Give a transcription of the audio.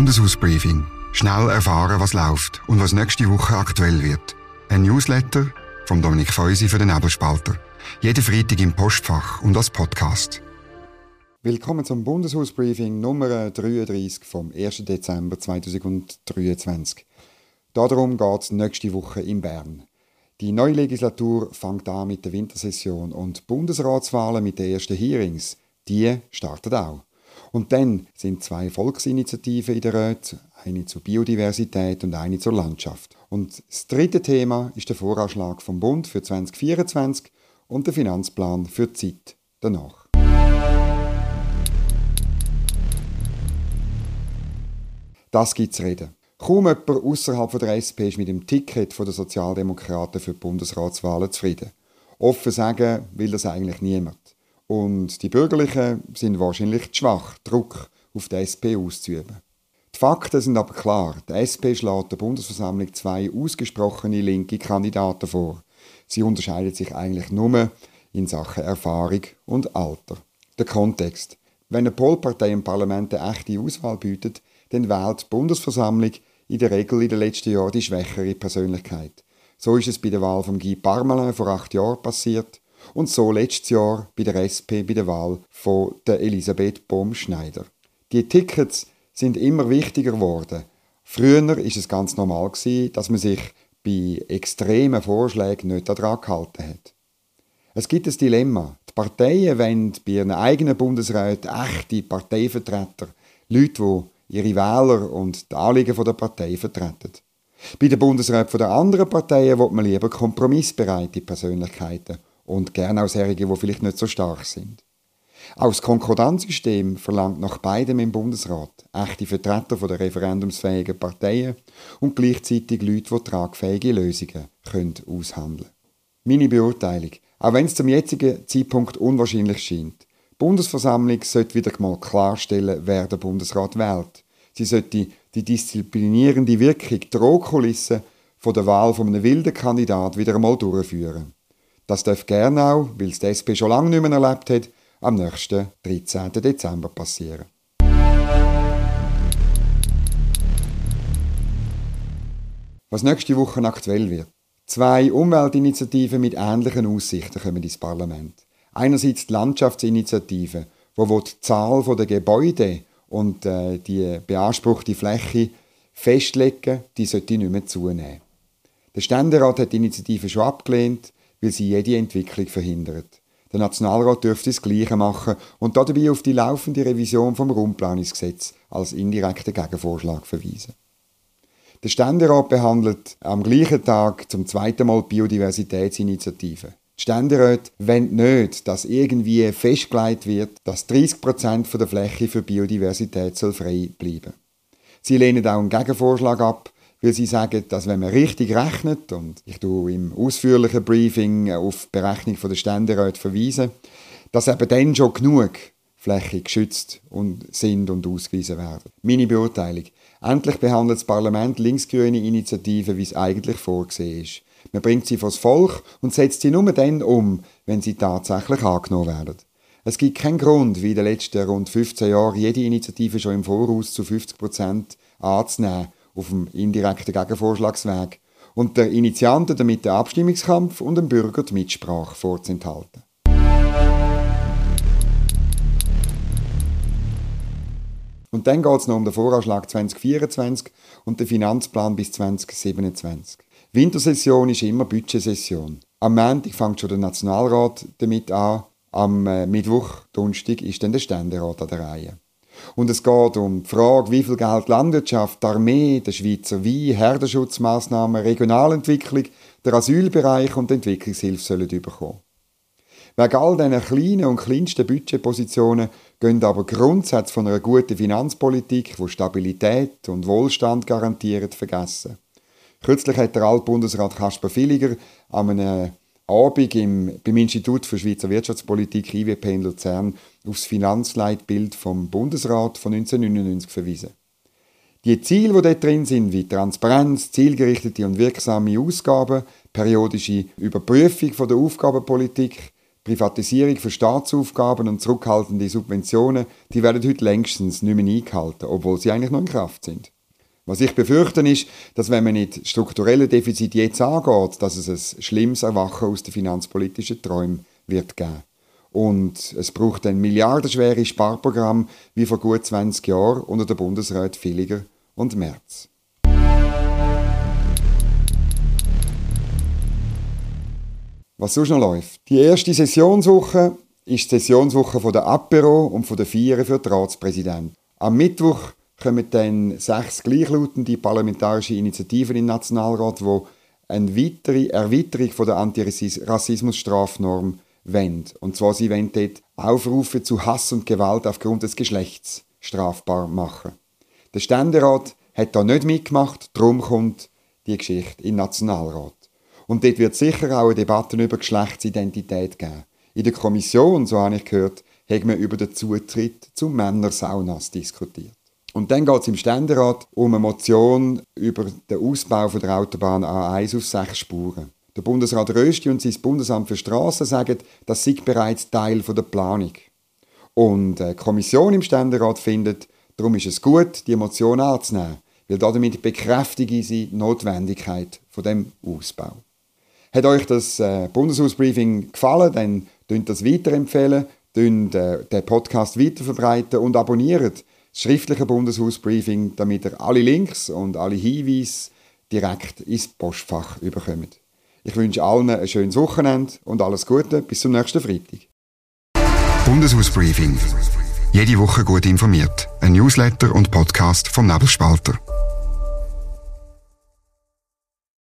Bundeshausbriefing. Schnell erfahren, was läuft und was nächste Woche aktuell wird. Ein Newsletter von Dominik Feusi für den Nebelspalter. Jeden Freitag im Postfach und als Podcast. Willkommen zum Bundeshausbriefing Nummer 33 vom 1. Dezember 2023. Darum geht es nächste Woche in Bern. Die neue Legislatur fängt an mit der Wintersession und Bundesratswahlen mit den ersten Hearings, die starten auch. Und dann sind zwei Volksinitiativen in der Röte, eine zur Biodiversität und eine zur Landschaft. Und das dritte Thema ist der Voranschlag vom Bund für 2024 und der Finanzplan für die Zeit danach. Das gibt zu reden. Kaum jemand außerhalb der SP ist mit dem Ticket der Sozialdemokraten für die Bundesratswahlen zufrieden. Offen sagen will das eigentlich niemand. Und die Bürgerlichen sind wahrscheinlich zu schwach, Druck auf die SP auszuüben. Die Fakten sind aber klar. Die SP schlägt der Bundesversammlung zwei ausgesprochene linke Kandidaten vor. Sie unterscheiden sich eigentlich nur in Sachen Erfahrung und Alter. Der Kontext. Wenn eine Polpartei im Parlament eine echte Auswahl bietet, dann wählt die Bundesversammlung in der Regel in den letzten Jahren die schwächere Persönlichkeit. So ist es bei der Wahl von Guy Parmelin vor acht Jahren passiert und so letztes Jahr bei der SP bei der Wahl von der Elisabeth Bohm-Schneider. Die Tickets sind immer wichtiger geworden. Früher ist es ganz normal dass man sich bei extremen Vorschlägen nicht daran gehalten hat. Es gibt ein Dilemma. Die Parteien wollen bei ihren eigenen Bundesräten echte Parteivertreter, Leute, die ihre Wähler und die Anliegen der Partei vertreten. Bei den Bundesräten der anderen Parteien will man lieber kompromissbereite Persönlichkeiten und gerne auch solche, die vielleicht nicht so stark sind. Auch das Konkordanzsystem verlangt nach beidem im Bundesrat echte Vertreter der referendumsfähigen Parteien und gleichzeitig Leute, die tragfähige Lösungen können aushandeln. Meine Beurteilung, auch wenn es zum jetzigen Zeitpunkt unwahrscheinlich scheint, die Bundesversammlung sollte wieder mal klarstellen, wer der Bundesrat wählt. Sie sollte die disziplinierende Wirkung, die Drohkulisse von der Wahl von einem wilden Kandidat wieder einmal durchführen. Das darf auch, weil es die SP schon lange nicht mehr erlebt hat, am nächsten 13. Dezember passieren. Was nächste Woche aktuell wird. Zwei Umweltinitiativen mit ähnlichen Aussichten kommen ins Parlament. Einerseits die Landschaftsinitiative, wo die Zahl der Gebäude und äh, die beanspruchte Fläche festlegen, die sollte nicht mehr zunehmen. Der Ständerat hat die Initiative schon abgelehnt, weil sie jede Entwicklung verhindert. Der Nationalrat dürfte das Gleiche machen und dabei auf die laufende Revision vom Raumplanungsgesetz als indirekten Gegenvorschlag verweisen. Der Ständerat behandelt am gleichen Tag zum zweiten Mal Biodiversitätsinitiative. Die Ständeräte wollen nicht, dass irgendwie festgelegt wird, dass 30% der Fläche für Biodiversität soll frei bleiben Sie lehnen auch einen Gegenvorschlag ab, weil sie sagen, dass wenn man richtig rechnet, und ich tue im ausführlichen Briefing auf die Berechnung der Ständeräte verweisen, dass eben dann schon genug Fläche geschützt und sind und ausgewiesen werden. Meine Beurteilung. Endlich behandelt das Parlament linksgrüne Initiativen, wie es eigentlich vorgesehen ist. Man bringt sie vors Volk und setzt sie nur dann um, wenn sie tatsächlich angenommen werden. Es gibt keinen Grund, wie in den letzten rund 15 Jahren jede Initiative schon im Voraus zu 50 Prozent anzunehmen auf dem indirekten Gegenvorschlagsweg und der Initianten damit den Abstimmungskampf und dem Bürger die Mitsprache vorzuenthalten. Und dann geht es noch um den Voranschlag 2024 und den Finanzplan bis 2027. Wintersession ist immer Budgetsession. Am Montag fängt schon der Nationalrat damit an. Am äh, Mittwoch, Donnerstag, ist dann der Ständerat an der Reihe. Und es geht um die Frage, wie viel Geld Landwirtschaft, die Armee, der Schweizer Wein, Herdenschutzmaßnahmen, Regionalentwicklung, der Asylbereich und die Entwicklungshilfe sollen bekommen. Wegen all diesen kleinen und kleinsten Budgetpositionen gehen aber Grundsätze von einer guten Finanzpolitik, die Stabilität und Wohlstand garantiert, vergessen. Kürzlich hat der Altbundesrat Kasper Villiger an einem Abend im, beim Institut für Schweizer Wirtschaftspolitik IWP in Luzern auf das Finanzleitbild vom Bundesrat von 1999 verwiesen. Die Ziele, die dort drin sind, wie Transparenz, zielgerichtete und wirksame Ausgaben, periodische Überprüfung von der Aufgabenpolitik, Privatisierung für Staatsaufgaben und zurückhaltende Subventionen, die werden heute längstens nicht mehr eingehalten, obwohl sie eigentlich noch in Kraft sind. Was ich befürchte ist, dass wenn man nicht strukturelle Defizit jetzt angeht, dass es ein schlimmes Erwachen aus den finanzpolitischen Träumen wird geben. Und es braucht ein milliardenschweres Sparprogramm wie vor gut 20 Jahren unter der Bundesrat Villiger und Merz. Was sonst noch läuft? Die erste Sessionswoche ist die Sessionswoche der Apero und der Vieren für den Ratspräsidenten. Am Mittwoch kommen dann sechs gleichlautende parlamentarische Initiativen im Nationalrat, die eine weitere Erweiterung der Antirassismus-Strafnorm wollen. Und zwar, sie wollen dort Aufrufe zu Hass und Gewalt aufgrund des Geschlechts strafbar machen. Der Ständerat hat da nicht mitgemacht, darum kommt die Geschichte im Nationalrat. Und dort wird sicher auch eine Debatte über Geschlechtsidentität geben. In der Kommission, so habe ich gehört, hat man über den Zutritt zu Männersaunas diskutiert. Und dann geht es im Ständerat um eine Motion über den Ausbau von der Autobahn A1 auf sechs Spuren. Der Bundesrat Rösti und sein Bundesamt für Straßen sagen, das sei bereits Teil der Planung. Und die Kommission im Ständerat findet, darum ist es gut, die Motion anzunehmen, weil damit bekräftigen sie die Notwendigkeit von dem Ausbau. Hat euch das äh, Bundeshausbriefing gefallen, dann könnt das weiterempfehlen, könnt äh, den Podcast weiterverbreiten und abonniert das schriftliche Bundeshausbriefing, damit ihr alle Links und alle Hinweise direkt ins Postfach überkommt. Ich wünsche allen ein schönes Wochenende und alles Gute. Bis zum nächsten Freitag. Bundeshausbriefing. Jede Woche gut informiert. Ein Newsletter und Podcast vom Nebelspalter.